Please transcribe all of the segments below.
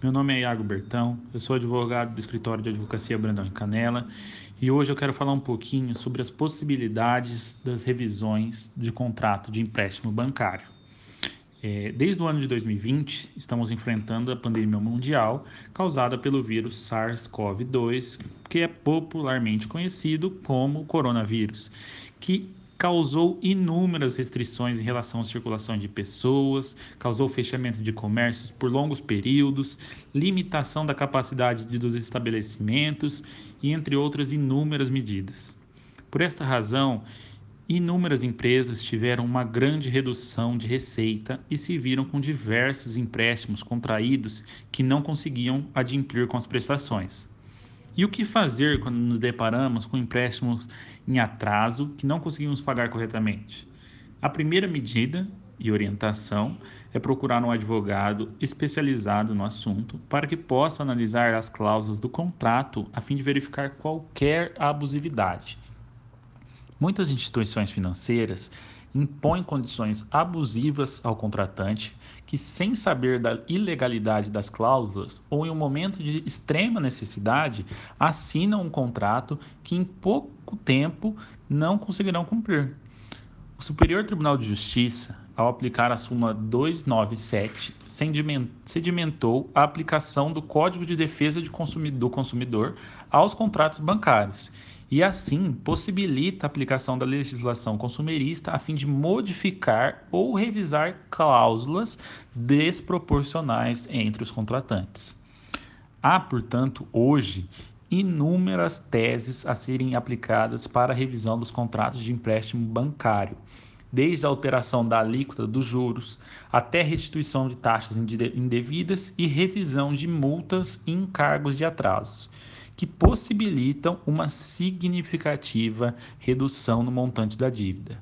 Meu nome é Iago Bertão, eu sou advogado do escritório de advocacia Brandão em Canela e hoje eu quero falar um pouquinho sobre as possibilidades das revisões de contrato de empréstimo bancário. É, desde o ano de 2020, estamos enfrentando a pandemia mundial causada pelo vírus SARS-CoV-2, que é popularmente conhecido como coronavírus, que causou inúmeras restrições em relação à circulação de pessoas, causou fechamento de comércios por longos períodos, limitação da capacidade dos estabelecimentos e entre outras inúmeras medidas. Por esta razão, inúmeras empresas tiveram uma grande redução de receita e se viram com diversos empréstimos contraídos que não conseguiam adimplir com as prestações. E o que fazer quando nos deparamos com empréstimos em atraso que não conseguimos pagar corretamente? A primeira medida e orientação é procurar um advogado especializado no assunto para que possa analisar as cláusulas do contrato a fim de verificar qualquer abusividade. Muitas instituições financeiras impõe condições abusivas ao contratante que, sem saber da ilegalidade das cláusulas ou em um momento de extrema necessidade, assinam um contrato que em pouco tempo não conseguirão cumprir. O Superior Tribunal de Justiça, ao aplicar a súmula 297, sedimentou a aplicação do Código de Defesa do Consumidor aos contratos bancários e assim possibilita a aplicação da legislação consumerista a fim de modificar ou revisar cláusulas desproporcionais entre os contratantes. Há, portanto, hoje inúmeras teses a serem aplicadas para a revisão dos contratos de empréstimo bancário, desde a alteração da alíquota dos juros até restituição de taxas indevidas e revisão de multas e encargos de atrasos que possibilitam uma significativa redução no montante da dívida.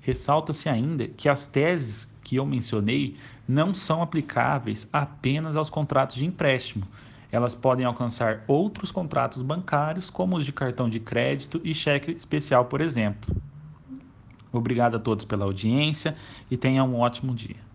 Ressalta-se ainda que as teses que eu mencionei não são aplicáveis apenas aos contratos de empréstimo. Elas podem alcançar outros contratos bancários, como os de cartão de crédito e cheque especial, por exemplo. Obrigado a todos pela audiência e tenham um ótimo dia.